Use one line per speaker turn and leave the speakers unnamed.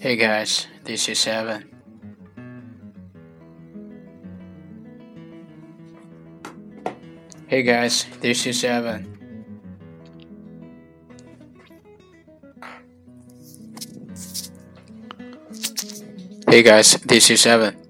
Hey guys, this is Evan. Hey guys, this is Evan. Hey guys, this is Evan.